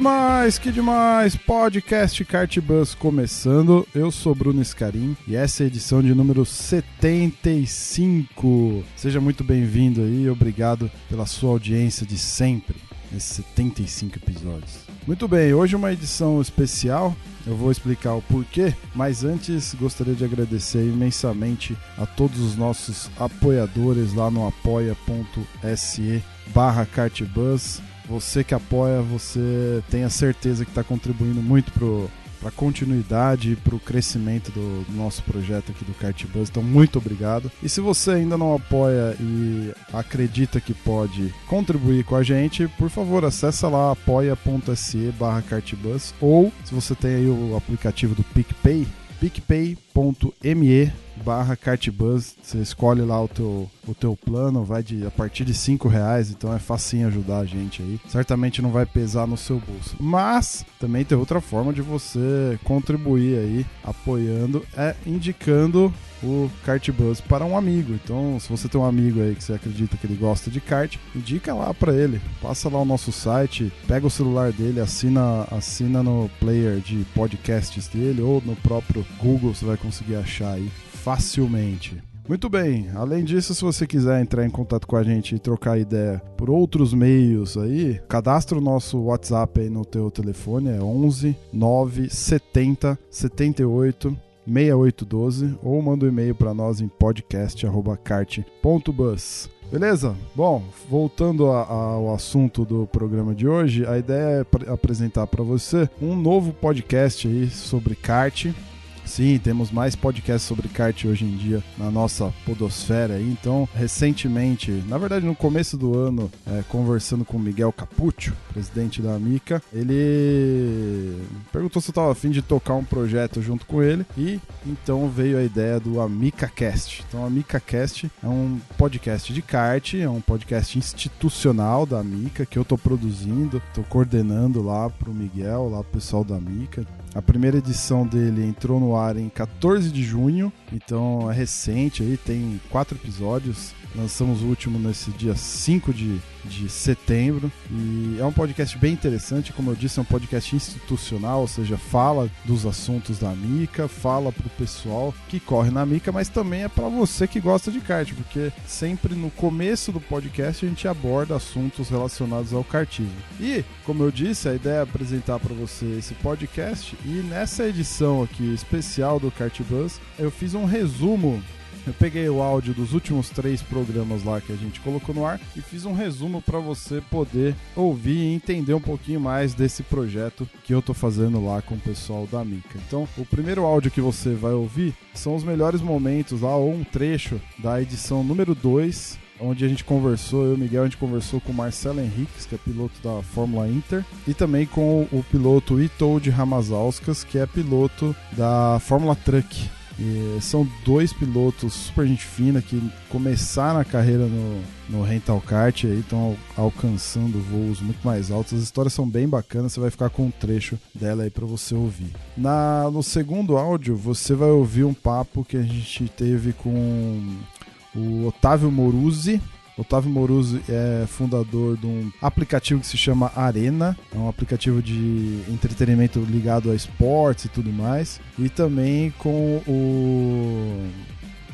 Demais, que demais! Podcast Kart Bus começando. Eu sou Bruno Scarim e essa é a edição de número 75. Seja muito bem-vindo aí, obrigado pela sua audiência de sempre nesses 75 episódios. Muito bem, hoje uma edição especial. Eu vou explicar o porquê, mas antes gostaria de agradecer imensamente a todos os nossos apoiadores lá no apoia.se barra kartbus. Você que apoia, você tem a certeza que está contribuindo muito para a continuidade e para o crescimento do, nosso projeto aqui do Kart Bus. Então, muito obrigado. E se você ainda não apoia e acredita que pode contribuir com a gente, por favor, acessa lá apoia.se barra kartbus ou se você tem aí o aplicativo do PicPay, picpay.me barra kartbus, você escolhe lá o teu, o teu plano, vai de a partir de 5 reais, então é facinho ajudar a gente aí. Certamente não vai pesar no seu bolso. Mas também tem outra forma de você contribuir aí, apoiando, é indicando o Kartbus para um amigo. Então, se você tem um amigo aí que você acredita que ele gosta de kart, indica lá para ele. Passa lá o nosso site, pega o celular dele, assina, assina no player de podcasts dele ou no próprio Google, você vai conseguir achar aí facilmente. Muito bem, além disso, se você quiser entrar em contato com a gente e trocar ideia por outros meios aí, cadastra o nosso WhatsApp aí no teu telefone, é 11 970 78 6812 ou manda um e-mail para nós em podcast@cart.bus. Beleza? Bom, voltando a, a, ao assunto do programa de hoje, a ideia é apresentar para você um novo podcast aí sobre kart. Sim, temos mais podcasts sobre kart hoje em dia na nossa podosfera. Então, recentemente, na verdade no começo do ano, é, conversando com o Miguel Capuccio, presidente da Amica, ele perguntou se eu estava afim de tocar um projeto junto com ele e então veio a ideia do Amica Cast. Então, Amica Cast é um podcast de kart, é um podcast institucional da Amica que eu estou produzindo, estou coordenando lá para o Miguel, lá pro pessoal da Amica. A primeira edição dele entrou no ar em 14 de junho, então é recente aí, tem quatro episódios. Lançamos o último nesse dia 5 de, de setembro. E é um podcast bem interessante, como eu disse, é um podcast institucional, ou seja, fala dos assuntos da Mica, fala pro pessoal que corre na Mica, mas também é para você que gosta de kart, porque sempre no começo do podcast a gente aborda assuntos relacionados ao kartismo. E, como eu disse, a ideia é apresentar para você esse podcast e nessa edição aqui especial do Kart Bus, eu fiz um resumo eu peguei o áudio dos últimos três programas lá que a gente colocou no ar e fiz um resumo para você poder ouvir e entender um pouquinho mais desse projeto que eu tô fazendo lá com o pessoal da Mica. Então, o primeiro áudio que você vai ouvir são os melhores momentos lá, ou um trecho da edição número 2 onde a gente conversou, eu e o Miguel, a gente conversou com o Marcelo Henriques, que é piloto da Fórmula Inter, e também com o piloto Itold Ramazauskas, que é piloto da Fórmula Truck. E são dois pilotos super gente fina que começaram a carreira no, no rental kart e estão alcançando voos muito mais altos. As histórias são bem bacanas, você vai ficar com um trecho dela aí para você ouvir. Na, no segundo áudio, você vai ouvir um papo que a gente teve com o Otávio Moruzzi, Otávio Moruzzi é fundador de um aplicativo que se chama Arena, é um aplicativo de entretenimento ligado a esportes e tudo mais, e também com o,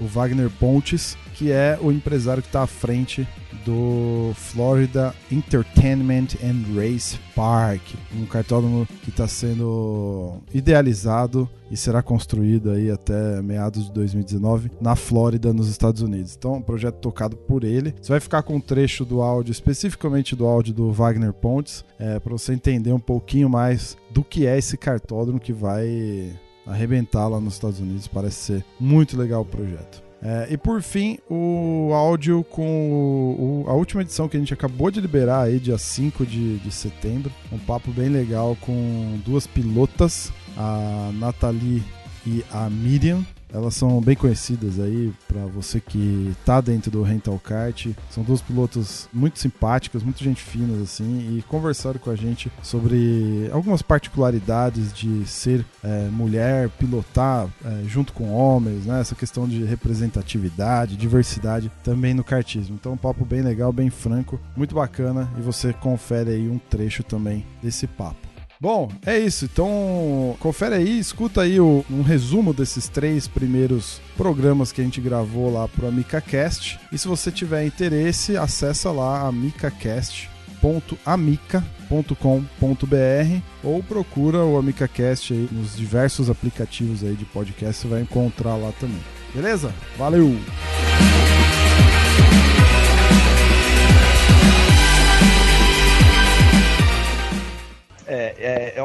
o Wagner Pontes, que é o empresário que está à frente do Florida Entertainment and Race Park, um cartódromo que está sendo idealizado e será construído aí até meados de 2019 na Flórida, nos Estados Unidos. Então, um projeto tocado por ele. Você vai ficar com um trecho do áudio, especificamente do áudio do Wagner Pontes, é, para você entender um pouquinho mais do que é esse cartódromo que vai arrebentar lá nos Estados Unidos. Parece ser muito legal o projeto. É, e por fim, o áudio com o, o, a última edição que a gente acabou de liberar aí, dia 5 de, de setembro. Um papo bem legal com duas pilotas, a Nathalie e a Miriam. Elas são bem conhecidas aí para você que tá dentro do rental kart. São duas pilotos muito simpáticas, muito gente finas assim e conversaram com a gente sobre algumas particularidades de ser é, mulher, pilotar é, junto com homens, né? Essa questão de representatividade, diversidade também no kartismo. Então um papo bem legal, bem franco, muito bacana e você confere aí um trecho também desse papo. Bom, é isso. Então, confere aí, escuta aí o, um resumo desses três primeiros programas que a gente gravou lá pro AmicaCast. E se você tiver interesse, acessa lá amicacast.amica.com.br ou procura o AmicaCast aí nos diversos aplicativos aí de podcast, você vai encontrar lá também. Beleza? Valeu!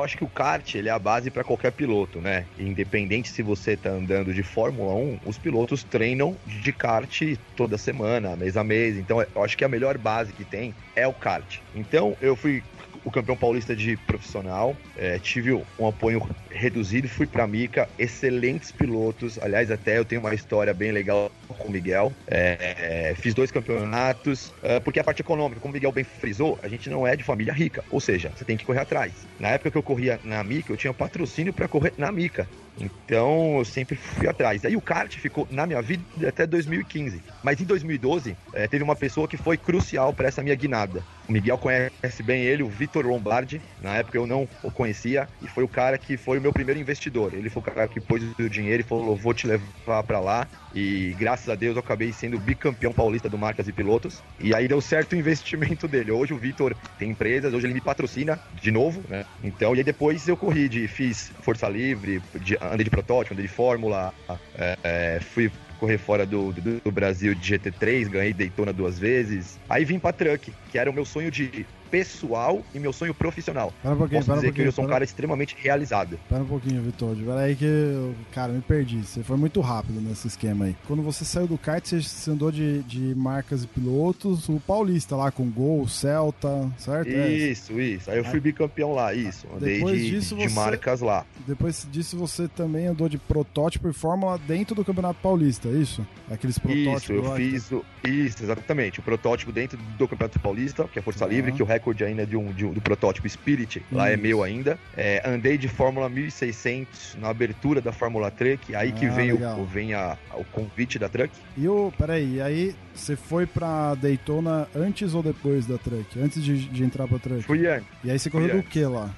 Eu acho que o kart ele é a base para qualquer piloto, né? Independente se você tá andando de Fórmula 1, os pilotos treinam de kart toda semana, mês a mês. Então eu acho que a melhor base que tem é o kart. Então eu fui o campeão paulista de profissional, é, tive um apoio reduzido, fui para Mica, excelentes pilotos, aliás até eu tenho uma história bem legal com o Miguel, é, é, fiz dois campeonatos, é, porque a parte econômica, como o Miguel bem frisou, a gente não é de família rica, ou seja, você tem que correr atrás. Na época que eu corria na Mica, eu tinha patrocínio para correr na Mica, então eu sempre fui atrás. Aí o kart ficou na minha vida até 2015. Mas em 2012 é, teve uma pessoa que foi crucial para essa minha guinada. O Miguel conhece bem ele, o Vitor Lombardi. Na época eu não o conhecia e foi o cara que foi o meu primeiro investidor. Ele foi o cara que pôs o dinheiro e falou: vou te levar para lá. E graças a Deus eu acabei sendo bicampeão paulista do Marcas e Pilotos. E aí deu certo o investimento dele. Hoje o Vitor tem empresas, hoje ele me patrocina de novo, né? Então, e aí depois eu corri de, fiz Força Livre, de, andei de protótipo, andei de Fórmula, é, é, fui correr fora do, do, do, Brasil de GT3, ganhei Daytona duas vezes. Aí vim pra Truck, que era o meu sonho de pessoal e meu sonho profissional. Para um pouquinho, Posso para um dizer pouquinho, que eu sou um para- cara extremamente realizado. Pera um pouquinho, Vitor. Pera aí que, eu- cara, me perdi. Você foi muito rápido nesse esquema aí. Quando você saiu do kart, você, andou de, de marcas e pilotos, o Paulista lá com Gol, Celta, certo? É. Isso, isso. Aí eu fui bicampeão lá, isso. Andei Depois de, disso, de você- marcas lá. Depois disso, você também andou de protótipo e fórmula dentro do Campeonato Paulista, é isso? Aqueles protótipos Isso, eu lá que- fiz o, isso, exatamente. O protótipo dentro do Campeonato Paulista, que é Força. Livre, que o recorde ainda é de um, de um- do protótipo Spirit, lá é Isso. meu ainda. É, andei de Fórmula 1600 na abertura da Fórmula Truck, aí que Ah, vem, o, legal. vem a- o convite da Truck. E o. Peraí, aí você foi pra Daytona antes ou depois da Truck? Antes de, de entrar pra Truck? Fui antes, E aí você correu do que lá?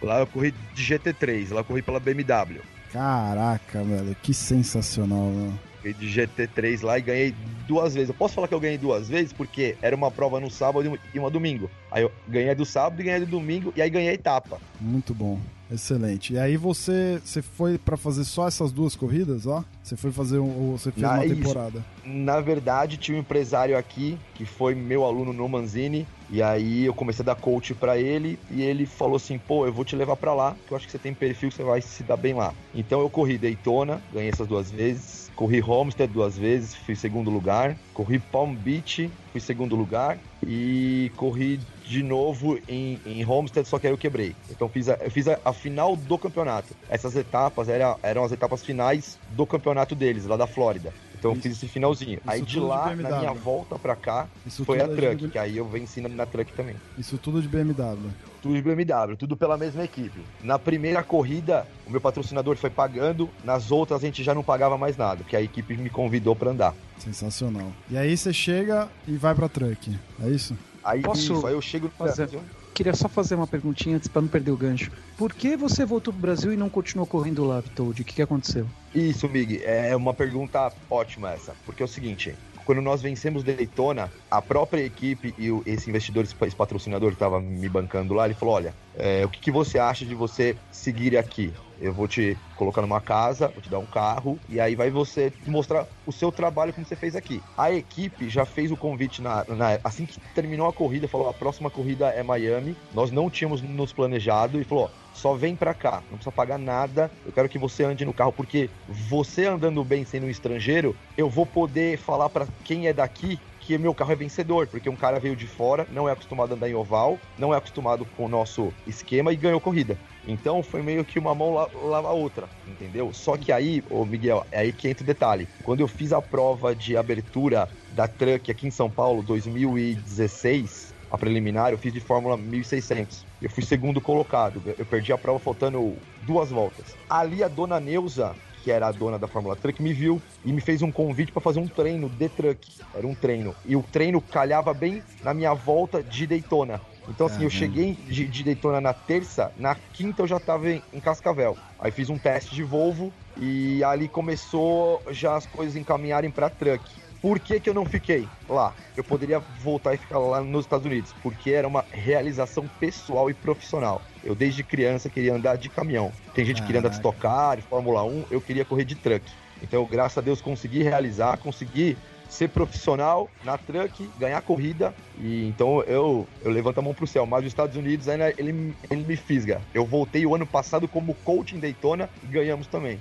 Lá eu corri de GT3, lá eu corri pela BMW. Caraca, velho, que sensacional, mano. Corri de GT3 lá e ganhei duas vezes. Eu posso falar que eu ganhei duas vezes porque era uma prova no sábado e uma domingo. Aí eu ganhei do sábado e ganhei do domingo e aí ganhei a etapa. Muito bom. Excelente. E aí você, você foi pra fazer só essas duas corridas, ó? Você foi fazer um, você fez Ah, uma isso. temporada? Na verdade, tinha um empresário aqui que foi meu aluno no Manzini. E aí eu comecei a dar coach pra ele. E ele falou assim: pô, eu vou te levar pra lá, que eu acho que você tem perfil que você vai se dar bem lá. Então eu corri Daytona, ganhei essas duas vezes. Corri Homestead duas vezes, fui segundo lugar. Corri Palm Beach, fui segundo lugar. E corri de novo em, em Homestead, só que aí eu quebrei. Então fiz a, eu fiz a, a final do campeonato. Essas etapas era, eram as etapas finais do campeonato deles, lá da Flórida. Então eu Isso- fiz esse finalzinho. isso aí de de lá, BMW. na minha volta pra cá, Isso foi a Truck, de- que aí eu venci na, na Truck também. Isso tudo de BMW. Tudo de BMW, tudo pela mesma equipe. Na primeira corrida, o meu patrocinador foi pagando, nas outras a gente já não pagava mais nada, porque a equipe me convidou pra andar. Sensacional. E aí você chega e vai pra Truck. É isso? Aí, Posso isso, aí eu chego no fazer? Brasil. Queria só fazer uma perguntinha antes pra não perder o gancho. Por que você voltou pro Brasil e não continuou correndo lá, Vitold? O que, que aconteceu? Isso, Mig, é uma pergunta ótima essa, porque é o seguinte, quando nós vencemos Daytona, a própria equipe e o- esse investidor, esse patrocinador que estava me bancando lá, ele falou, olha, é, o que, que você acha de você seguir aqui? Eu vou te colocar numa casa, vou te dar um carro, e aí vai você mostrar o seu trabalho como você fez aqui. A equipe já fez o convite na, na- assim que terminou a corrida, falou, a próxima corrida é Miami, nós não tínhamos nos planejado, e falou, só vem pra cá, não precisa pagar nada. Eu quero que você ande no carro, porque você andando bem sendo um estrangeiro, eu vou poder falar para quem é daqui que meu carro é vencedor, porque um cara veio de fora, não é acostumado a andar em oval, não é acostumado com o nosso esquema e ganhou corrida. Então foi meio que uma mão lava a outra, entendeu? Só que aí, ô Miguel, é aí que entra o detalhe. Quando eu fiz a prova de abertura da Truck aqui em São Paulo, 2016, a preliminar, eu fiz de Fórmula 1600. Eu fui segundo colocado. Eu perdi a prova faltando duas voltas. Ali a dona Neuza que era a dona da Fórmula Truck, me viu e me fez um convite para fazer um treino de truck. Era um treino. E o treino calhava bem na minha volta de Daytona. Então, assim, eu cheguei de, de, Daytona na terça, na quinta eu já tava em, em, Cascavel. Aí fiz um teste de Volvo e ali começou já as coisas encaminharem para truck. Por que, que eu não fiquei lá? Eu poderia voltar e ficar lá nos Estados Unidos, porque era uma realização pessoal e profissional. Eu, desde criança, queria andar de caminhão. Tem gente que queria andar de Stock Car, de Fórmula 1, eu queria correr de truck. Então, graças a Deus, consegui realizar, consegui ser profissional na truck, ganhar corrida. E então eu, eu levanto a mão pro céu. Mas os Estados Unidos ainda ele, ele me fisga. Eu voltei o ano passado como coach em Daytona e ganhamos também.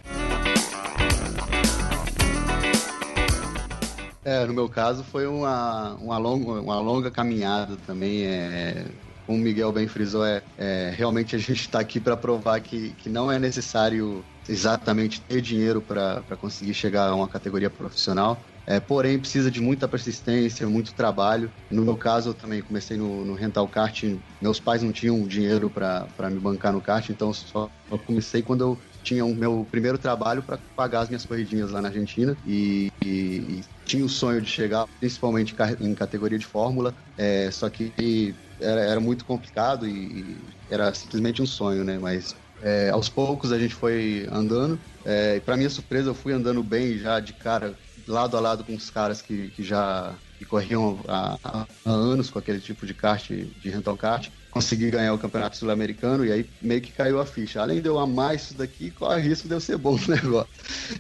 É, no meu caso foi uma, uma, longa, uma longa caminhada também. É, como o Miguel bem frisou, é, é realmente a gente está aqui para provar que, que não é necessário exatamente ter dinheiro para conseguir chegar a uma categoria profissional. É, porém, precisa de muita persistência, muito trabalho. No meu caso, eu também comecei no, no rental kart. Meus pais não tinham dinheiro para me bancar no kart, então só, comecei quando eu tinha o meu primeiro trabalho para pagar as minhas corridinhas lá na Argentina e, e, e, tinha o sonho de chegar, principalmente em categoria de Fórmula, é, só que era, era, muito complicado e, e, era simplesmente um sonho, né? Mas é, aos poucos a gente foi andando. É, e para minha surpresa, eu fui andando bem já de cara, lado a lado com os caras que, que já que corriam há, há, anos com aquele tipo de kart, de rental kart consegui ganhar o Campeonato Sul-Americano e aí meio que caiu a ficha. Além de eu amar isso daqui, corre risco de eu ser bom no negócio.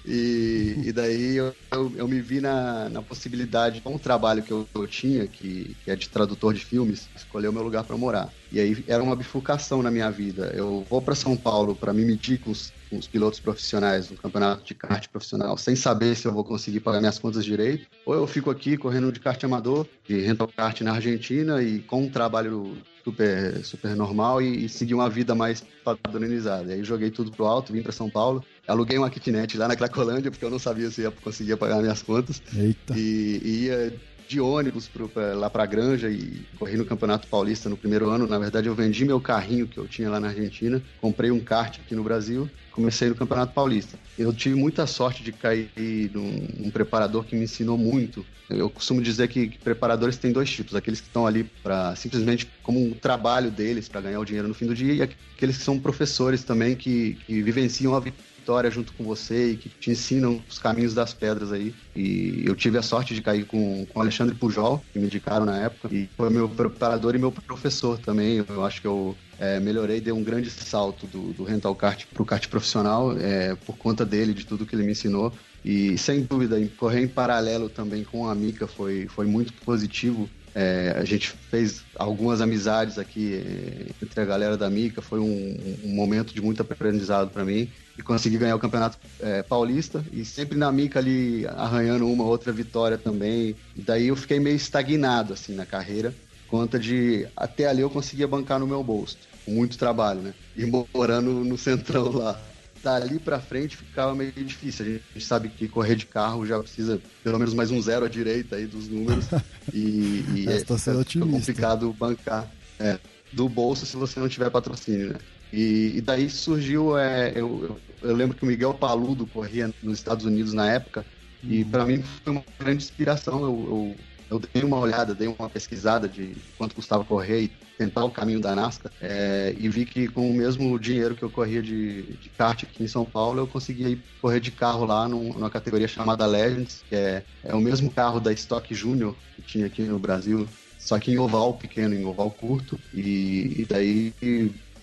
E, e daí eu, eu, eu, me vi na, na possibilidade, com o trabalho que eu, eu tinha, que, que, é de tradutor de filmes, escolher o meu lugar para morar. E aí era uma bifurcação na minha vida. Eu vou para São Paulo para me medir com os, com os, pilotos profissionais no campeonato de kart profissional, sem saber se eu vou conseguir pagar minhas contas direito, ou eu fico aqui correndo de kart amador, de rental kart na Argentina e com um trabalho super, super normal e, e seguir uma vida mais padronizada. E aí joguei tudo pro alto, vim para São Paulo, aluguei uma kitnet lá na Cracolândia, porque eu não sabia se ia conseguir pagar minhas contas. Eita. E, e ia de ônibus pro, pra, lá pra Granja e corri no Campeonato Paulista no primeiro ano. Na verdade, eu vendi meu carrinho que eu tinha lá na Argentina, comprei um kart aqui no Brasil, comecei no Campeonato Paulista. Eu tive muita sorte de cair num, preparador que me ensinou muito. Eu costumo dizer que, que preparadores têm dois tipos: aqueles que estão ali para simplesmente como um trabalho deles para ganhar o dinheiro no fim do dia, e aqueles que são professores também que, que vivenciam a vitória junto com você e que te ensinam os caminhos das pedras aí. E eu tive a sorte de cair com, com o Alexandre Pujol, que me indicaram na época, e foi meu preparador e meu professor também. Eu acho que eu é, melhorei, dei um grande salto do, do rental kart para o kart profissional é, por conta dele, de tudo que ele me ensinou. E sem dúvida, correr em paralelo também com a Mica foi, foi muito positivo é, a gente fez algumas amizades aqui é, entre a galera da Mica, foi um, um momento de muito aprendizado para mim e consegui ganhar o Campeonato é, Paulista e sempre na Mica ali arranhando uma outra vitória também. E daí eu fiquei meio estagnado assim na carreira, conta de até ali eu conseguia bancar no meu bolso, muito trabalho, né? E morando no centrão lá dali para frente ficava meio difícil. A gente sabe que correr de carro já precisa pelo menos mais um zero à direita aí dos números. E, e é, é complicado bancar é, do bolso se você não tiver patrocínio, né? E, e daí surgiu, é, eu, eu, eu, lembro que o Miguel Paludo corria nos Estados Unidos na época, e para mim foi uma grande inspiração. Eu, eu eu dei uma olhada, dei uma pesquisada de quanto custava correr e tentar o caminho da NASCAR é, e vi que com o mesmo dinheiro que eu corria de, de kart aqui em São Paulo, eu conseguia correr de carro lá num, numa categoria chamada Legends, que é, é o mesmo carro da Stock Junior que tinha aqui no Brasil, só que em oval pequeno, em oval curto, e, e daí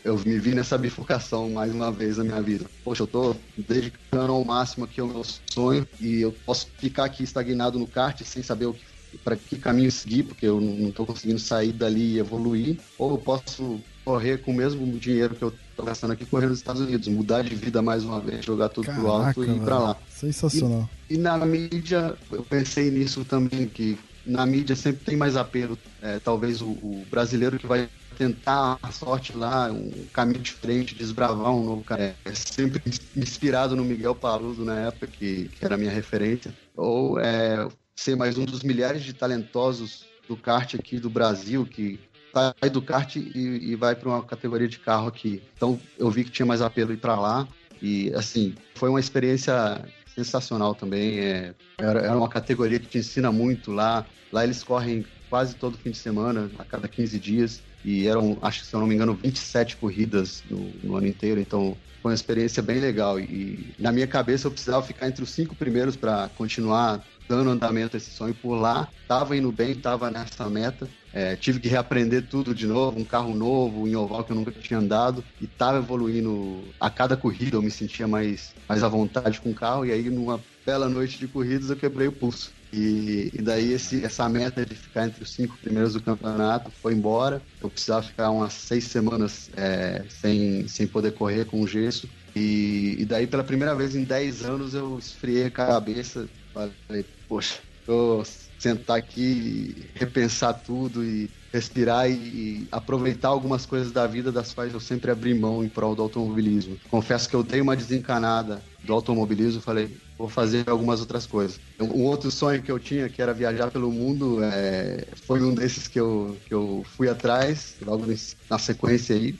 eu me vi nessa bifurcação mais uma vez na minha vida. Poxa, eu tô dedicando ao máximo aqui ao meu sonho e eu posso ficar aqui estagnado no kart sem saber o que para que caminho seguir, porque eu não estou conseguindo sair dali e evoluir, ou eu posso correr com o mesmo dinheiro que eu tô gastando aqui correndo nos Estados Unidos, mudar de vida mais uma vez, jogar tudo Caraca, pro alto e ir pra lá. Sensacional. E, e, na mídia, eu pensei nisso também, que na mídia sempre tem mais apelo. É, talvez o, o, brasileiro que vai tentar a sorte lá, um caminho diferente, desbravar um novo cara. É sempre inspirado no Miguel Paludo na época, que, que era a minha referência. Ou é, ser mais um dos milhares de talentosos do kart aqui do Brasil, que sai do kart e, e vai para uma categoria de carro aqui. Então eu vi que tinha mais apelo ir para lá. E assim, foi uma experiência sensacional também. É, era, era uma categoria que te ensina muito lá. Lá eles correm quase todo fim de semana, a cada 15 dias. E eram, acho que se eu não me engano, 27 corridas no, no ano inteiro. Então foi uma experiência bem legal. E na minha cabeça eu precisava ficar entre os cinco primeiros para continuar dando andamento a esse sonho por lá. Tava indo bem, tava nessa meta. É, tive que reaprender tudo de novo, um carro novo, em oval que eu nunca tinha andado. E tava evoluindo a cada corrida, eu me sentia mais, mais à vontade com o carro. E aí, numa bela noite de corridas, eu quebrei o pulso. E, e, daí esse, essa meta de ficar entre os cinco primeiros do campeonato foi embora. Eu precisava ficar umas seis semanas é, sem, sem poder correr com o gesso. E, e, daí pela primeira vez em dez anos eu esfriei a cabeça. Falei, poxa, vou sentar aqui, repensar tudo e respirar e, e, aproveitar algumas coisas da vida das quais eu sempre abri mão em prol do automobilismo. Confesso que eu dei uma desencanada do automobilismo, falei, vou fazer algumas outras coisas. Um outro sonho que eu tinha, que era viajar pelo mundo, é, foi um desses que eu, que eu fui atrás, logo na sequência aí.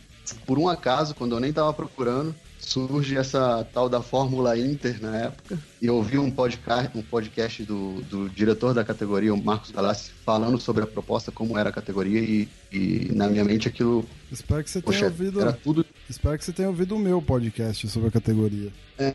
Por um acaso, quando eu nem estava procurando, surge essa tal da Fórmula Inter na época. E eu ouvi um podcast, um podcast do, do diretor da categoria, o Marcos Galassi, falando sobre a proposta, como era a categoria, e, e na minha mente aquilo. Espero que você tenha ouvido. Era tudo... Espero que você tenha ouvido o meu podcast sobre a categoria. É.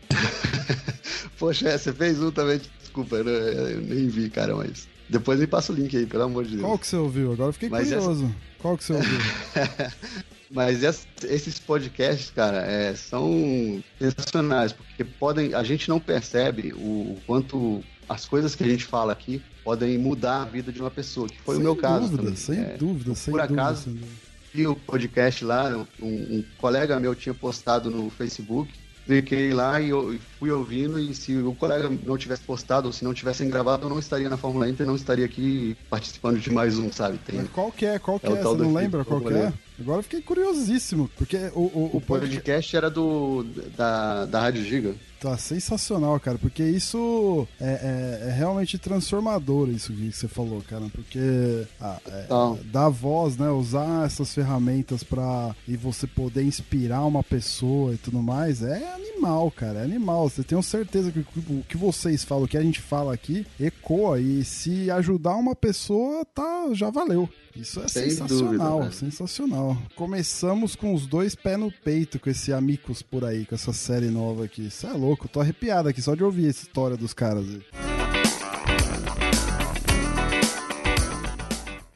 Poxa, é, você fez um também, desculpa, eu, eu nem vi, cara, mas. Depois me passa o link aí, pelo amor de Deus. Qual que você ouviu? Agora eu fiquei mas curioso. Essa... Qual que você ouviu? Mas esses podcasts, cara, é, são sensacionais, porque podem. A gente não percebe o, o, quanto as coisas que a gente fala aqui podem mudar a vida de uma pessoa, que foi sem o meu caso. Dúvida, também. Sem é, dúvida, sem por dúvida. Por acaso, vi o podcast lá, um, um colega meu tinha postado no Facebook cliquei lá e fui ouvindo e se o colega não tivesse postado ou se não tivessem gravado, eu não estaria na Fórmula Inter, não estaria aqui participando de mais um, sabe? Tem... Mas qual que é? Qual que é? é? Você não lembra qual que é? Agora eu fiquei curiosíssimo, porque o... O, o, podcast era do da, da Rádio Giga. Tá sensacional, cara, porque isso é, é, é, realmente transformador, isso que você falou, cara, porque ah, é, dar voz, né, usar essas ferramentas para e você poder inspirar uma pessoa e tudo mais, é animal, cara, é animal. Você tem certeza que o que vocês falam, o que a gente fala aqui, ecoa e se ajudar uma pessoa, tá, já valeu. Isso é Sem sensacional, dúvida, sensacional. Começamos com os dois pés no peito com esse Amigos por aí, com essa série nova aqui. Isso é louco, tô arrepiado aqui só de ouvir essa história dos caras.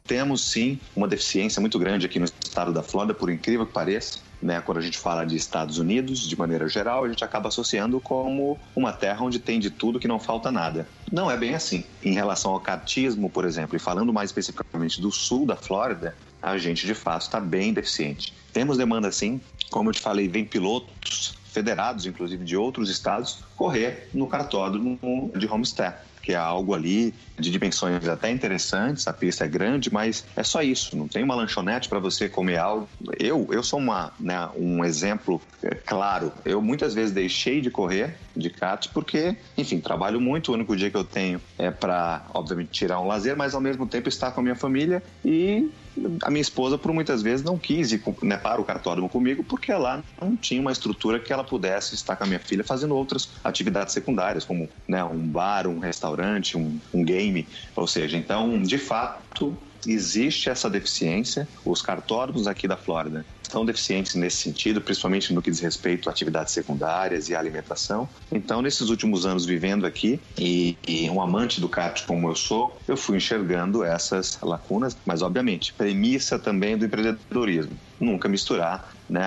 Temos sim uma deficiência muito grande aqui no estado da Flórida, por incrível que pareça né, quando a gente fala de Estados Unidos, de maneira geral, a gente acaba associando como uma terra onde tem de tudo que não falta nada. Não é bem assim. Em relação ao cartismo, por exemplo, e falando mais especificamente do sul da Flórida, a gente de fato está bem deficiente. Temos demanda sim, como eu te falei, vem pilotos federados, inclusive de outros estados, correr no cartódromo de Homestead que é algo ali de dimensões até interessantes, a pista é grande, mas é só isso, não tem uma lanchonete para você comer algo. Eu, eu sou uma, né, um exemplo é, claro, eu muitas vezes deixei de correr de kart porque, enfim, trabalho muito, o único dia que eu tenho é para, obviamente, tirar um lazer, mas ao mesmo tempo estar com a minha família e a minha esposa, por muitas vezes, não quis ir né, para o cartódromo comigo porque lá não tinha uma estrutura que ela pudesse estar com a minha filha fazendo outras atividades secundárias, como né, um bar, um restaurante, um, um game. Ou seja, então, de fato, existe essa deficiência. Os cartódromos aqui da Flórida estão deficientes nesse sentido, principalmente no que diz respeito a atividades secundárias e alimentação. Então, nesses últimos anos vivendo aqui e, e, um amante do kart como eu sou, eu fui enxergando essas lacunas, mas obviamente, premissa também do empreendedorismo, nunca misturar né,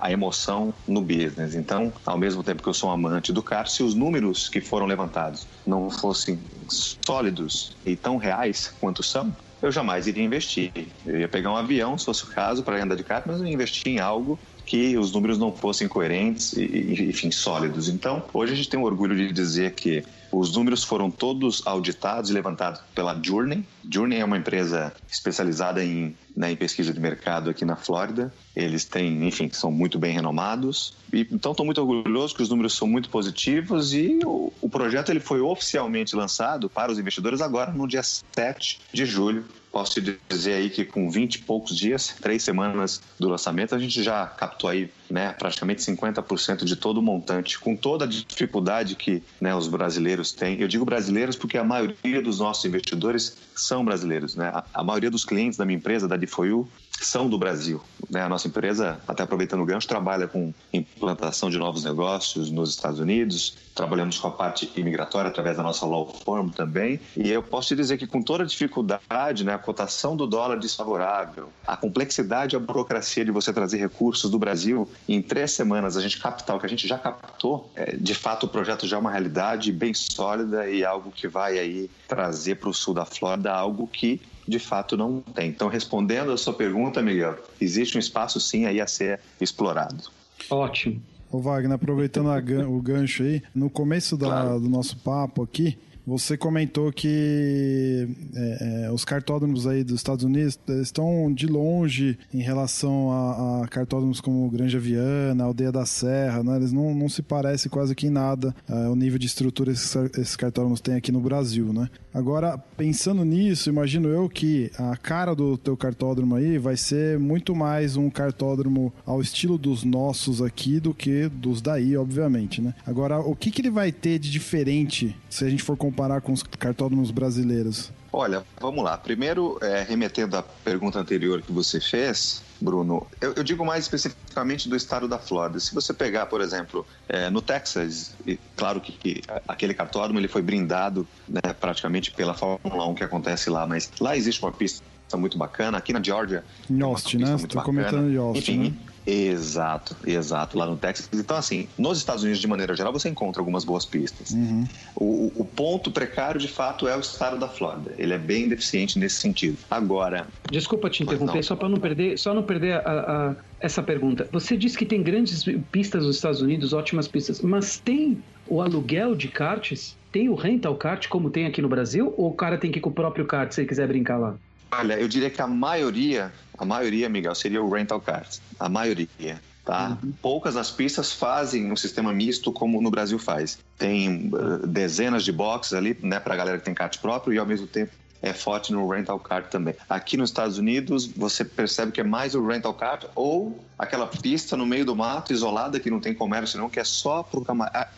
a emoção no business. Então, ao mesmo tempo que eu sou um amante do kart, se os números que foram levantados não fossem sólidos e tão reais quanto são, eu jamais iria investir. Eu ia pegar um avião, se fosse o caso, para andar de kart, mas eu ia investir em algo que os números não fossem coerentes e, enfim, sólidos. Então, hoje a gente tem o orgulho de dizer que os números foram todos auditados e levantados pela Journey. Journey é uma empresa especializada em, né, em pesquisa de mercado aqui na Flórida. Eles têm, enfim, são muito bem renomados. E, então, estou muito orgulhoso que os números são muito positivos e o, o projeto ele foi oficialmente lançado para os investidores agora no dia 7 de julho posso te dizer aí que com 20 e poucos dias, três semanas do lançamento, a gente já captou aí né, praticamente 50% de todo o montante, com toda a dificuldade que né, os brasileiros têm. Eu digo brasileiros porque a maioria dos nossos investidores são brasileiros. Né? A, a maioria dos clientes da minha empresa, da Difoyu, são do Brasil. Né? A nossa empresa, até aproveitando o gancho, trabalha com implantação de novos negócios nos Estados Unidos, trabalhamos com a parte imigratória através da nossa law firm também, e eu posso te dizer que com toda a dificuldade, né, a cotação do dólar desfavorável, a complexidade e a burocracia de você trazer recursos do Brasil, em três semanas a gente captar o que a gente já captou, é, de fato o projeto já é uma realidade bem sólida e algo que vai aí trazer para o sul da Flórida algo que de fato não tem. Então, respondendo a sua pergunta, Miguel, existe um espaço sim aí a ser explorado. Ótimo. Ô Wagner, aproveitando o gancho aí, no começo da, claro. do nosso papo aqui, você comentou que é, é, os cartódromos aí dos Estados Unidos estão de longe em relação a, a cartódromos como Granja Viana, Aldeia da Serra, né? Eles não, não se parecem quase que em nada é, o nível de estrutura que esses, esses cartódromos têm aqui no Brasil, né? Agora, pensando nisso, imagino eu que a cara do teu cartódromo aí vai ser muito mais um cartódromo ao estilo dos nossos aqui do que dos daí, obviamente, né? Agora, o que, que ele vai ter de diferente se a gente for comparar com os cartódromos brasileiros? Olha, vamos lá. Primeiro, é, remetendo à pergunta anterior que você fez, Bruno, eu, eu, digo mais especificamente do estado da Flórida. Se você pegar, por exemplo, é, no Texas, e, claro que, que, aquele cartódromo ele foi brindado né, praticamente pela Fórmula 1 que acontece lá, mas lá existe uma pista muito bacana. Aqui na Georgia. Em Austin, né? Tá comentando em Austin. Enfim, né? Exato, exato, lá no Texas. Então, assim, nos Estados Unidos, de maneira geral, você encontra algumas boas pistas. Uhum. O, o, ponto precário, de fato, é o estado da Flórida. Ele é bem deficiente nesse sentido. Agora. Desculpa te interromper, só para não perder, só não perder a, a, essa pergunta. Você disse que tem grandes pistas nos Estados Unidos, ótimas pistas, mas tem o aluguel de karts? Tem o rental kart como tem aqui no Brasil? Ou o cara tem que ir com o próprio kart se ele quiser brincar lá? Olha, eu diria que a maioria, a maioria, Miguel, seria o rental cars. A maioria. Tá? Uhum. Poucas das pistas fazem um sistema misto como no Brasil faz. Tem uh, dezenas de boxes ali, né, para a galera que tem kart próprio e ao mesmo tempo é forte no rental car também. Aqui nos Estados Unidos, você percebe que é mais o rental car ou aquela pista no meio do mato, isolada, que não tem comércio não, que é só para o camarada.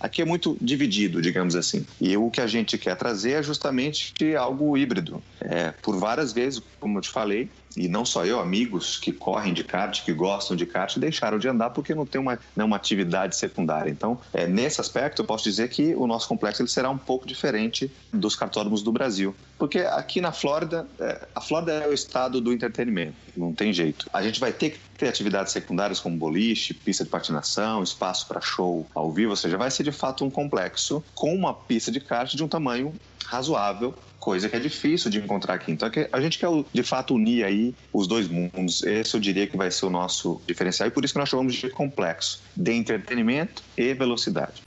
Aqui é muito dividido, digamos assim. E o que a gente quer trazer é justamente algo híbrido. É, por várias vezes, como eu te falei, e não só eu, amigos que correm de kart, que gostam de kart, deixaram de andar porque não tem uma, né, uma atividade secundária. Então, é, nesse aspecto, eu posso dizer que o nosso complexo ele será um pouco diferente dos cartódromos do Brasil. Porque aqui na Flórida, é, a Flórida é o estado do entretenimento, não tem jeito. A gente vai ter que ter atividades secundárias como boliche, pista de patinação, espaço para show ao vivo, ou seja, vai ser de fato um complexo com uma pista de kart de um tamanho razoável coisa que é difícil de encontrar aqui. Então é a gente quer de fato unir aí os dois mundos. Esse eu diria que vai ser o nosso diferencial e por isso que nós chamamos de complexo de entretenimento e velocidade.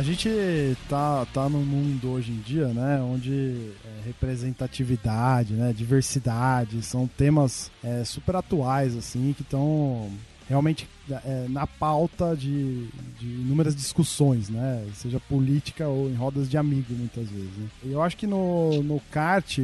A gente tá, tá num mundo hoje em dia, né, onde é, representatividade, né, diversidade são temas é, super atuais, assim, que estão realmente é, na pauta de, de inúmeras discussões, né? Seja política ou em rodas de amigos, muitas vezes. Né? Eu acho que no, no kart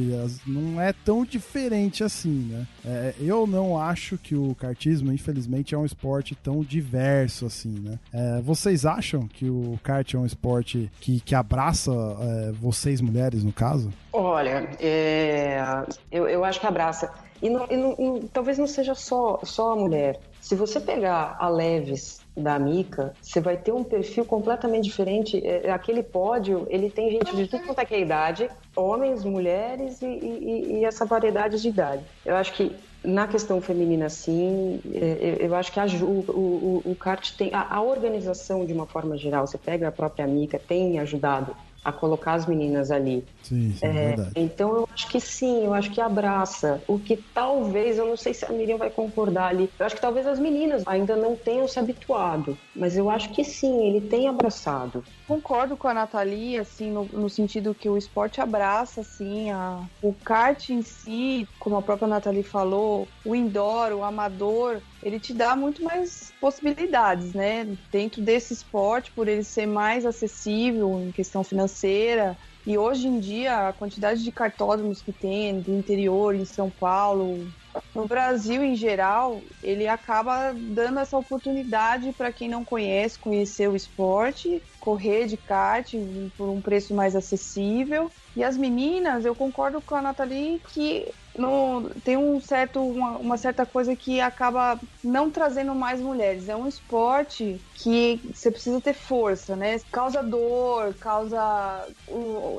não é tão diferente assim, né? É, eu não acho que o kartismo, infelizmente, é um esporte tão diverso assim, né? É, vocês acham que o kart é um esporte que, que abraça é, vocês mulheres, no caso? Olha, é, eu, eu acho que abraça. E, não, e, não, e, talvez não seja só, só a mulher. Se você pegar a Leves da Mica, você vai ter um perfil completamente diferente. É, aquele pódio, ele tem gente de tudo quanto é é idade, homens, mulheres e, e, e, essa variedade de idade. Eu acho que na questão feminina, sim, é, eu acho que a, o, o, o kart tem a, a, organização de uma forma geral. Você pega a própria Mica, tem ajudado a colocar as meninas ali. Sim, sim, é, verdade. Então eu acho que sim, eu acho que abraça. O que talvez, eu não sei se a Miriam vai concordar ali, eu acho que talvez as meninas ainda não tenham se habituado, mas eu acho que sim, ele tem abraçado. Concordo com a Nathalie, assim, no, no sentido que o esporte abraça, assim, a, o kart em si, como a própria Nathalie falou, o indoor, o amador, ele te dá muito mais possibilidades, né? Dentro desse esporte, por ele ser mais acessível em questão financeira, e hoje em dia, a quantidade de cartódromos que tem do interior, em São Paulo, no Brasil em geral, ele acaba dando essa oportunidade para quem não conhece, conhecer o esporte, correr de kart por um preço mais acessível. E as meninas, eu concordo com a Nathalie que tem um certo, uma, uma, certa coisa que acaba não trazendo mais mulheres. É um esporte que você precisa ter força, né? Causa dor, causa.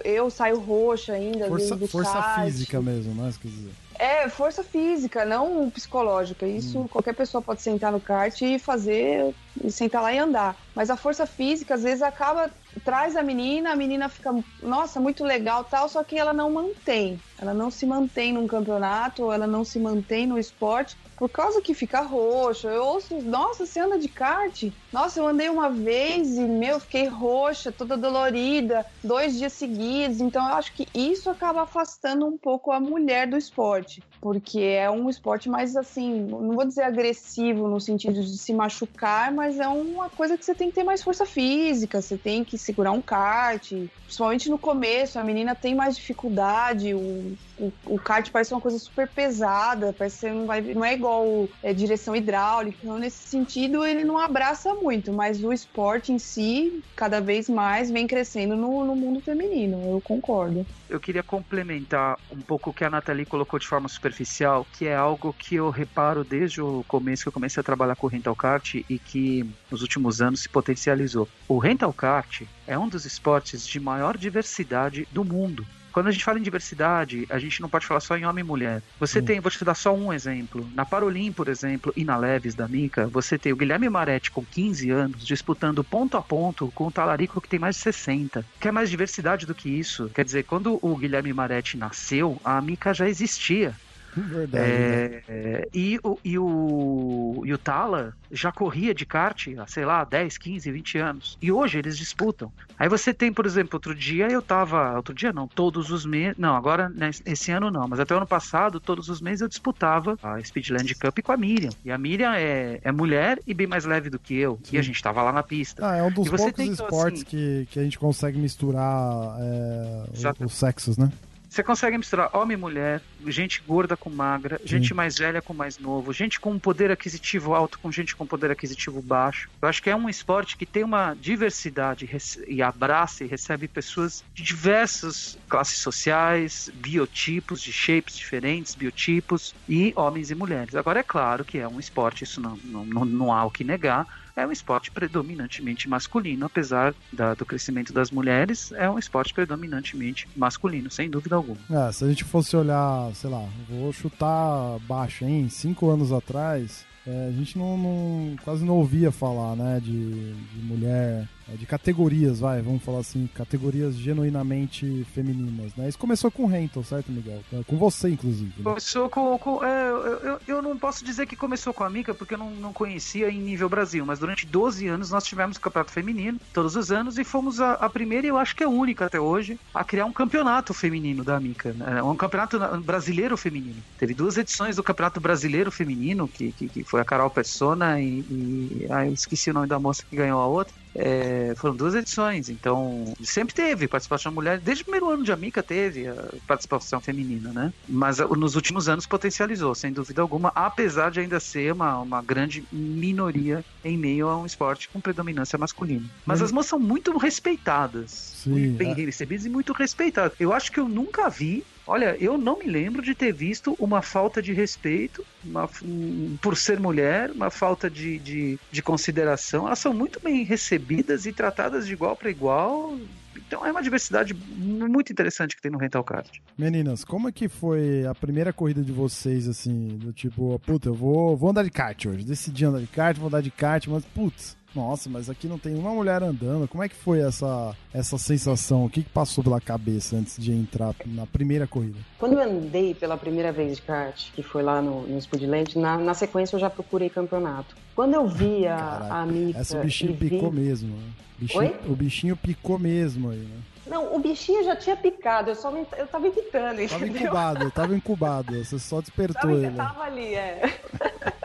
Eu saio roxa ainda. Força, força física mesmo, né? Quer dizer. É, força física, não psicológica. Isso hum. qualquer pessoa pode sentar no kart e fazer, e sentar lá e andar. Mas a força física, às vezes, acaba traz a menina, a menina fica, nossa, muito legal tal, só que ela não mantém. Ela não se mantém num campeonato, ela não se mantém no esporte por causa que fica roxa. Eu ouço, nossa, você anda de kart? Nossa, eu andei uma vez e, meu, fiquei roxa, toda dolorida, dois dias seguidos. Então, eu acho que isso acaba afastando um pouco a mulher do esporte, porque é um esporte mais assim, não vou dizer agressivo no sentido de se machucar, mas é uma coisa que você tem que ter mais força física, você tem que segurar um kart, principalmente no começo, a menina tem mais dificuldade, o, o, kart parece uma coisa super pesada, parece não, não é igual é, direção hidráulica, então nesse sentido ele não abraça muito, mas o esporte em si, cada vez mais, vem crescendo no, no mundo feminino, eu concordo. Eu queria complementar um pouco o que a Nathalie colocou de forma superficial, que é algo que eu reparo desde o começo que eu comecei a trabalhar com o rental kart e que nos últimos anos se potencializou. O rental kart é um dos esportes de maior diversidade do mundo. Quando a gente fala em diversidade, a gente não pode falar só em homem e mulher. Você hum. tem, vou te dar só um exemplo. Na Parolim, por exemplo, e na Leves da Mica, você tem o Guilherme Maretti com 15 anos disputando ponto a ponto com o Talarico que tem mais de 60. Quer mais diversidade do que isso? Quer dizer, quando o Guilherme Maretti nasceu, a Mica já existia. Verdade. É, né? É, e, o, e, o, e o Tala já corria de kart há, sei lá, 10, 15, 20 anos. E hoje eles disputam. Aí você tem, por exemplo, outro dia eu tava. Outro dia não, todos os meses. Não, agora, né, esse ano não, mas até o ano passado, todos os meses eu disputava a Speedland Cup com a Miriam. E a Miriam é, é mulher e bem mais leve do que eu. Sim. E a gente tava lá na pista. Ah, é um dos poucos tem, esportes assim, que, que a gente consegue misturar é, os sexos, né? Você consegue misturar homem e mulher, gente gorda com magra, Sim. gente mais velha com mais novo, gente com poder aquisitivo alto com gente com poder aquisitivo baixo. Eu acho que é um esporte que tem uma diversidade e abraça e recebe pessoas de diversas classes sociais, biotipos, de shapes diferentes, biotipos, e homens e mulheres. Agora, é claro que é um esporte, isso não, não, não há o que negar é um esporte predominantemente masculino, apesar da, do crescimento das mulheres, é um esporte predominantemente masculino, sem dúvida alguma. É, se a gente fosse olhar, sei lá, vou chutar baixo, hein? Cinco anos atrás, é, a gente não, não, quase não ouvia falar, né, de, de mulher de categorias, vai, vamos falar assim, categorias genuinamente femininas, né? Isso começou com o Rental, certo, Miguel? É, com você, inclusive. Né? Começou com. com é, eu, eu não posso dizer que começou com a Mica, porque eu não, não conhecia em nível Brasil, mas durante 12 anos nós tivemos campeonato feminino, todos os anos, e fomos a, a primeira e eu acho que é a única até hoje a criar um campeonato feminino da Mica, né? um campeonato brasileiro feminino. Teve duas edições do campeonato brasileiro feminino, que, que, que foi a Carol Persona e, e. Eu esqueci o nome da moça que ganhou a outra. É, foram duas edições, então sempre teve participação da mulher, desde o primeiro ano de Amica teve participação feminina, né? Mas nos últimos anos potencializou, sem dúvida alguma, apesar de ainda ser uma, uma grande minoria em meio a um esporte com predominância masculina. Mas hum. as moças são muito respeitadas, Sim, muito bem é. recebidas e muito respeitadas. Eu acho que eu nunca vi Olha, eu não me lembro de ter visto uma falta de respeito uma, um, por ser mulher, uma falta de, de, de consideração. Elas são muito bem recebidas e tratadas de igual para igual. Então é uma diversidade muito interessante que tem no Rental Kart. Meninas, como é que foi a primeira corrida de vocês, assim, do tipo, puta, eu vou, vou andar de kart hoje, decidi andar de kart, vou andar de kart, mas, putz, Nossa, mas aqui não tem uma mulher andando. Como é que foi essa, essa sensação? O que, que passou pela cabeça antes de entrar na primeira corrida? Quando eu andei pela primeira vez de kart, que foi lá no, no Speedland, na, na sequência eu já procurei campeonato. Quando eu vi a, Caraca, a Mika... Essa bichinho vi- picou mesmo. Né? Bichinho- Oi? O bichinho picou mesmo aí, né? Não, o bichinho já tinha picado, eu só não, eu tava evitando, Tava entendeu? incubado, tava incubado. Você só despertou Tava, ele. tava ali, é.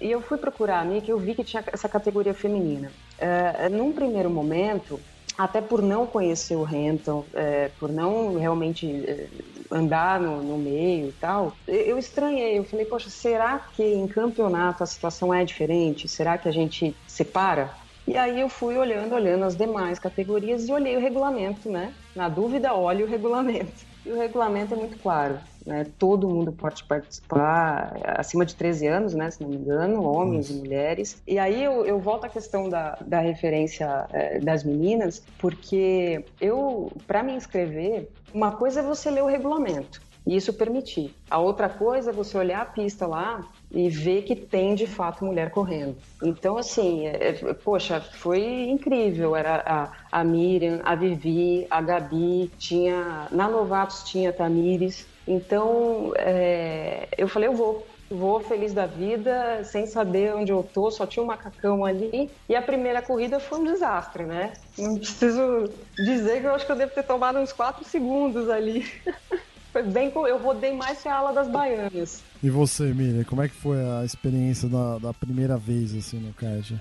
e eu fui procurar a Mika e eu vi que tinha essa categoria feminina. É, num primeiro momento, até por não conhecer o Renton, é, por não realmente é, andar no, no meio e tal, eu estranhei. Eu falei, poxa, será que em campeonato a situação é diferente? Será que a gente separa? E aí eu fui olhando, olhando as demais categorias e olhei o regulamento, né? Na dúvida, olhe o regulamento. E o regulamento é muito claro, né? Todo mundo pode participar, acima de 13 anos, né? Se não me engano, homens e mulheres. E aí eu, eu volto à questão da, da referência eh, das meninas, porque eu, para me inscrever, uma coisa é você ler o regulamento e isso permitir. A outra coisa é você olhar a pista lá e ver que tem de fato mulher correndo. Então, assim, é, é, poxa, foi incrível. Era a, a Miriam, a Vivi, a Gabi, tinha. Na Novatos tinha a Tamires. Então, é, eu falei, eu vou. Vou feliz da vida, sem saber onde eu tô, só tinha um macacão ali. E a primeira corrida foi um desastre, né? Não preciso dizer que eu acho que eu devo ter tomado uns 4 segundos ali. Foi bem, eu rodei mais que a ala das baianas. E você, Miriam, como é que foi a experiência da, da primeira vez assim no kart?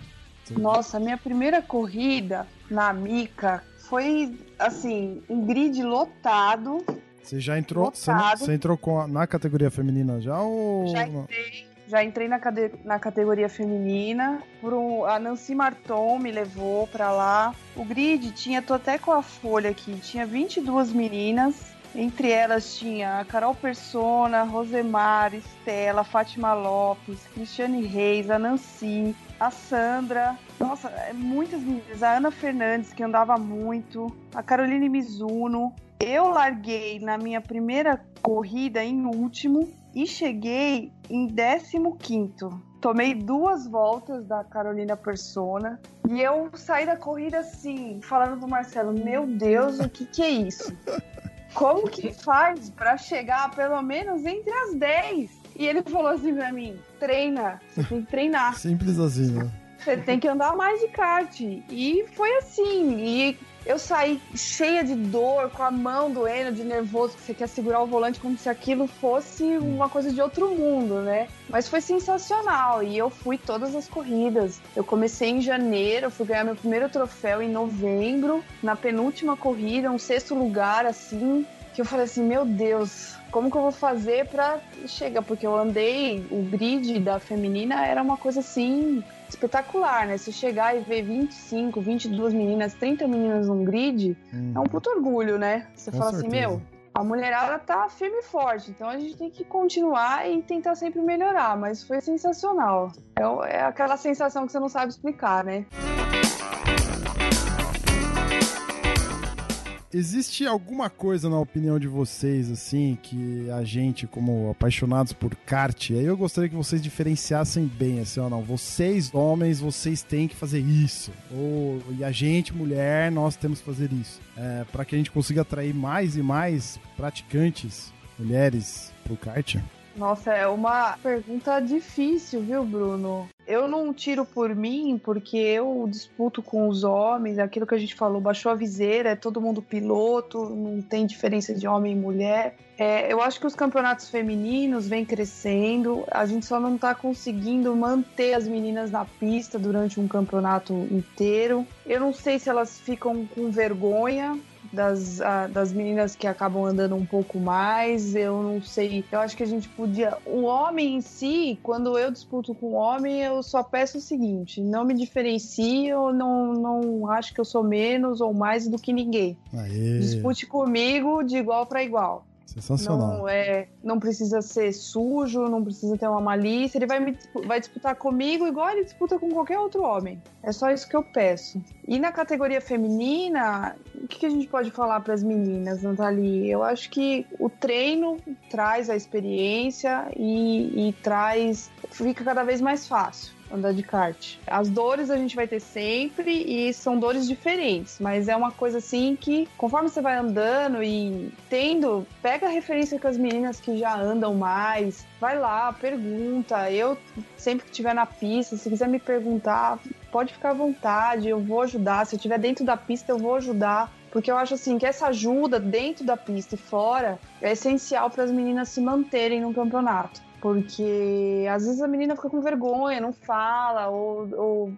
Nossa, a minha primeira corrida na Mica foi assim, um grid lotado. Você já entrou, você, Lotado. você entrou com a- na categoria feminina já ou Já entrei, já entrei na, cade- na categoria feminina. Por um- a Nancy Marton me levou pra lá. O grid tinha, tô até com a folha aqui, tinha 22 meninas. Entre elas tinha a Carol Persona, Rosemar, Estela, Fátima Lopes, Cristiane Reis, a Nancy, a Sandra. Nossa, é muitas meninas. A Ana Fernandes, que andava muito. A Caroline Mizuno. Eu larguei na minha primeira corrida em último e cheguei em 15. Tomei duas voltas da Carolina Persona e eu saí da corrida assim, falando pro Marcelo: Meu Deus, o que, que é isso? Como que faz pra chegar pelo menos entre as 10? E ele falou assim pra mim: treina, você tem que treinar. Simples assim, né? Você tem que andar mais de kart. E foi assim. E eu saí cheia de dor, com a mão doendo, de nervoso, que você quer segurar o volante como se aquilo fosse uma coisa de outro mundo, né? Mas foi sensacional. E eu fui todas as corridas. Eu comecei em janeiro, fui ganhar meu primeiro troféu em novembro, na penúltima corrida, um sexto lugar, assim. Que eu falei assim, meu Deus, como que eu vou fazer pra chegar? Porque eu andei, o grid da feminina era uma coisa assim espetacular, né? Se chegar e ver 25, 22 meninas, 30 meninas num grid, é um puto orgulho, né? Você Com fala assim, certeza. meu, a mulherada tá firme e forte, então a gente tem que continuar e tentar sempre melhorar, mas foi sensacional. É, é aquela sensação que você não sabe explicar, né? Existe alguma coisa na opinião de vocês, assim, que a gente, como apaixonados por kart, aí eu gostaria que vocês diferenciassem bem, assim, ó, não, vocês, homens, vocês têm que fazer isso. Ou, e a gente, mulher, nós temos que fazer isso. É, para que a gente consiga atrair mais e mais praticantes, mulheres, pro kart. Nossa, é uma pergunta difícil, viu, Bruno? Eu não tiro por mim, porque eu disputo com os homens, aquilo que a gente falou, baixou a viseira, é todo mundo piloto, não tem diferença de homem e mulher. É, eu acho que os campeonatos femininos vêm crescendo, a gente só não está conseguindo manter as meninas na pista durante um campeonato inteiro. Eu não sei se elas ficam com vergonha das, ah, das meninas que acabam andando um pouco mais. Eu não sei. Eu acho que a gente podia. O homem em si, quando eu disputo com o homem, eu só peço o seguinte: não me diferencie, eu não, não acho que eu sou menos ou mais do que ninguém. Aê, Dispute comigo de igual para igual. Sensacional. Não, é, não precisa ser sujo, não precisa ter uma malícia. Ele vai, me, vai disputar comigo igual ele disputa com qualquer outro homem. É só isso que eu peço. E na categoria feminina, o que, que a gente pode falar para as meninas, Nathalie? Eu acho que o treino traz a experiência e, e traz. fica cada vez mais fácil. Andar de kart. As dores a gente vai ter sempre e são dores diferentes, mas é uma coisa assim que conforme você vai andando e tendo, pega referência com as meninas que já andam mais, vai lá, pergunta. Eu sempre que estiver na pista, se quiser me perguntar, pode ficar à vontade, eu vou ajudar. Se eu estiver dentro da pista, eu vou ajudar. Porque eu acho assim que essa ajuda dentro da pista e fora é essencial para as meninas se manterem no campeonato. Porque às vezes a menina fica com vergonha, não fala, ou, ou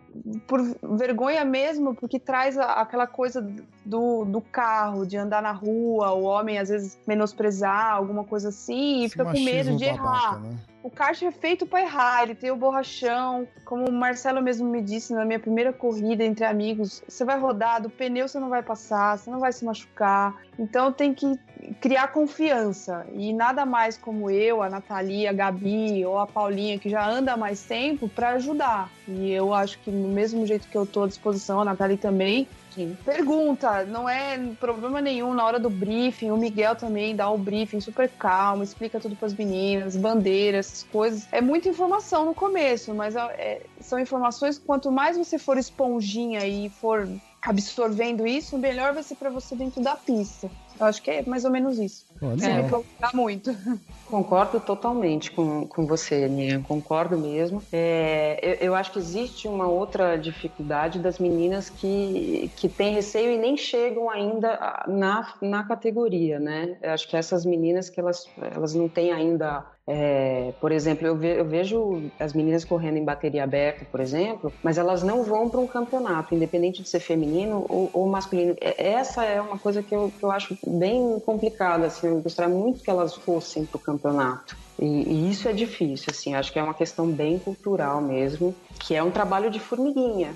por vergonha mesmo, porque traz aquela coisa do, do carro, de andar na rua, o homem às vezes menosprezar, alguma coisa assim, e fica com medo de babaca, errar. Né? O kart é feito para errar, ele tem o borrachão. Como o Marcelo mesmo me disse na minha primeira corrida entre amigos, você vai rodar, do pneu você não vai passar, você não vai se machucar. Então tem que criar confiança. E nada mais como eu, a Natalia, a Gabi ou a Paulinha, que já anda há mais tempo, para ajudar. E eu acho que, no mesmo jeito que eu estou à disposição, a Natalia também, Sim. Pergunta, não é problema nenhum na hora do briefing. O Miguel também dá o briefing super calmo, explica tudo para as meninas, bandeiras, essas coisas. É muita informação no começo, mas é, é, são informações. Quanto mais você for esponjinha e for absorvendo isso, melhor vai ser para você dentro da pista. Eu acho que é mais ou menos isso. Pode é, me muito. Concordo totalmente com, com você, Aninha. Concordo mesmo. É, eu, eu, acho que existe uma outra dificuldade das meninas que, que têm receio e nem chegam ainda na, na categoria, né? Eu acho que essas meninas que elas, elas não têm ainda é, por exemplo, eu, ve, eu, vejo as meninas correndo em bateria aberta, por exemplo, mas elas não vão para um campeonato, independente de ser feminino ou, ou masculino. É, essa é uma coisa que eu, que eu acho bem complicada. Assim, eu gostaria muito que elas fossem para o campeonato. E, e, isso é difícil, assim, acho que é uma questão bem cultural mesmo, que é um trabalho de formiguinha.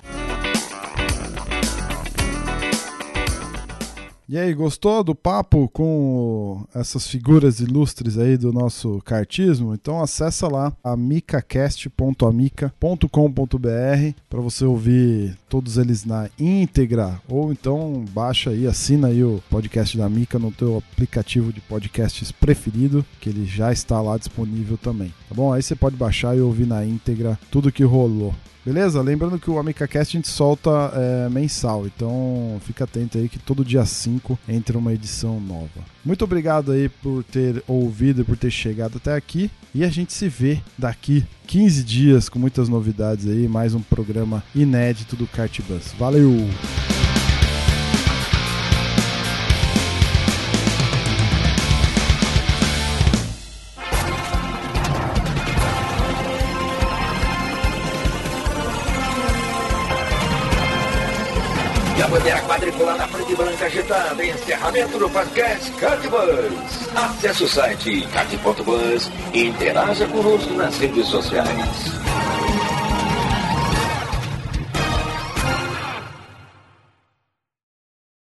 E aí, gostou do papo com essas figuras ilustres aí do nosso cartismo? Então acessa lá amicacast.amica.com.br para você ouvir todos eles na íntegra ou então baixa aí, assina aí o podcast da Mica no teu aplicativo de podcasts preferido, que ele já está lá disponível também. Tá bom? Aí você pode baixar e ouvir na íntegra tudo que rolou. Beleza? Lembrando que o AmicaCast a gente solta é, mensal, então fica atento aí que todo dia 5 entra uma edição nova. Muito obrigado aí por ter ouvido e por ter chegado até aqui. E a gente se vê daqui 15 dias com muitas novidades aí, mais um programa inédito do Cartbus. Valeu! Quadriculada preta e branca agitada. Encerramento do podcast Cardbus. Acesse o site card.bus e interaja conosco nas redes sociais.